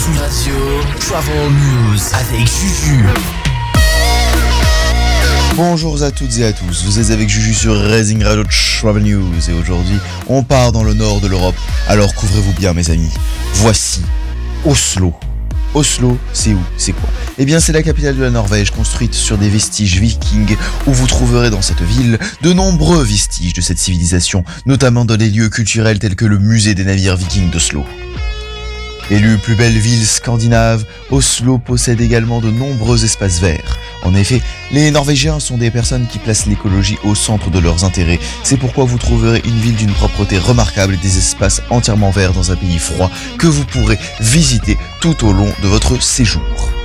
Radio, Travel News avec Juju. Bonjour à toutes et à tous, vous êtes avec Juju sur Raising Radio Travel News et aujourd'hui on part dans le nord de l'Europe, alors couvrez-vous bien mes amis. Voici Oslo. Oslo, c'est où? C'est quoi? Eh bien c'est la capitale de la Norvège construite sur des vestiges vikings où vous trouverez dans cette ville de nombreux vestiges de cette civilisation, notamment dans des lieux culturels tels que le musée des navires vikings d'Oslo. Élue plus belle ville scandinave, Oslo possède également de nombreux espaces verts. En effet, les Norvégiens sont des personnes qui placent l'écologie au centre de leurs intérêts. C'est pourquoi vous trouverez une ville d'une propreté remarquable et des espaces entièrement verts dans un pays froid que vous pourrez visiter tout au long de votre séjour.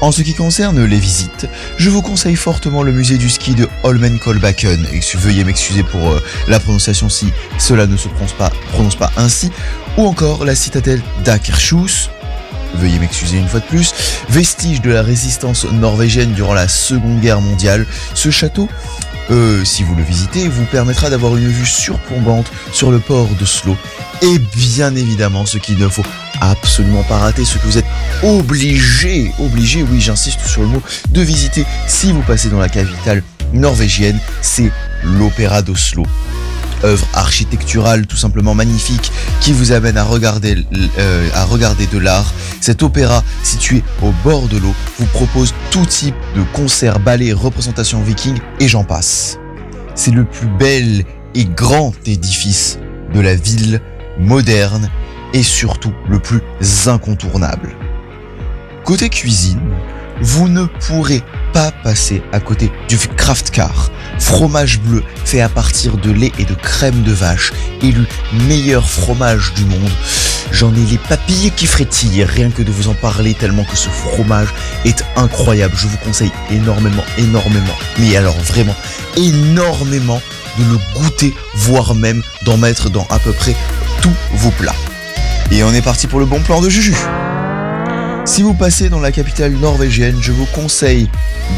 En ce qui concerne les visites, je vous conseille fortement le musée du ski de Holmenkollbakken. Et veuillez m'excuser pour euh, la prononciation si cela ne se prononce pas, prononce pas ainsi. Ou encore la citadelle d'Akershus. Veuillez m'excuser une fois de plus. Vestige de la résistance norvégienne durant la Seconde Guerre mondiale, ce château euh, si vous le visitez, vous permettra d'avoir une vue surplombante sur le port d'Oslo. Et bien évidemment, ce qu'il ne faut absolument pas rater, ce que vous êtes obligé, obligé, oui j'insiste sur le mot, de visiter si vous passez dans la capitale norvégienne, c'est l'Opéra d'Oslo œuvre architecturale tout simplement magnifique qui vous amène à regarder, euh, à regarder de l'art. Cet opéra situé au bord de l'eau vous propose tout type de concerts, ballets, représentations vikings et j'en passe. C'est le plus bel et grand édifice de la ville moderne et surtout le plus incontournable. Côté cuisine, vous ne pourrez pas passer à côté du Kraft Car, fromage bleu fait à partir de lait et de crème de vache, élu meilleur fromage du monde. J'en ai les papilles qui frétillent, rien que de vous en parler tellement que ce fromage est incroyable. Je vous conseille énormément, énormément, mais alors vraiment énormément de le goûter, voire même d'en mettre dans à peu près tous vos plats. Et on est parti pour le bon plan de Juju. Si vous passez dans la capitale norvégienne, je vous conseille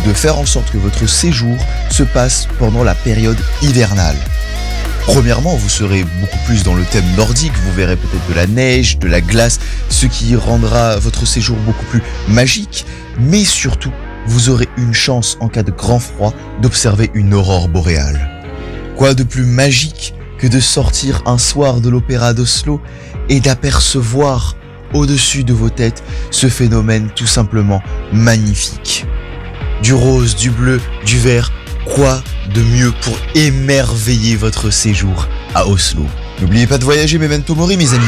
de faire en sorte que votre séjour se passe pendant la période hivernale. Premièrement, vous serez beaucoup plus dans le thème nordique, vous verrez peut-être de la neige, de la glace, ce qui rendra votre séjour beaucoup plus magique, mais surtout, vous aurez une chance en cas de grand froid d'observer une aurore boréale. Quoi de plus magique que de sortir un soir de l'opéra d'Oslo et d'apercevoir au-dessus de vos têtes ce phénomène tout simplement magnifique. Du rose, du bleu, du vert, quoi de mieux pour émerveiller votre séjour à Oslo? N'oubliez pas de voyager Memento Mori mes amis.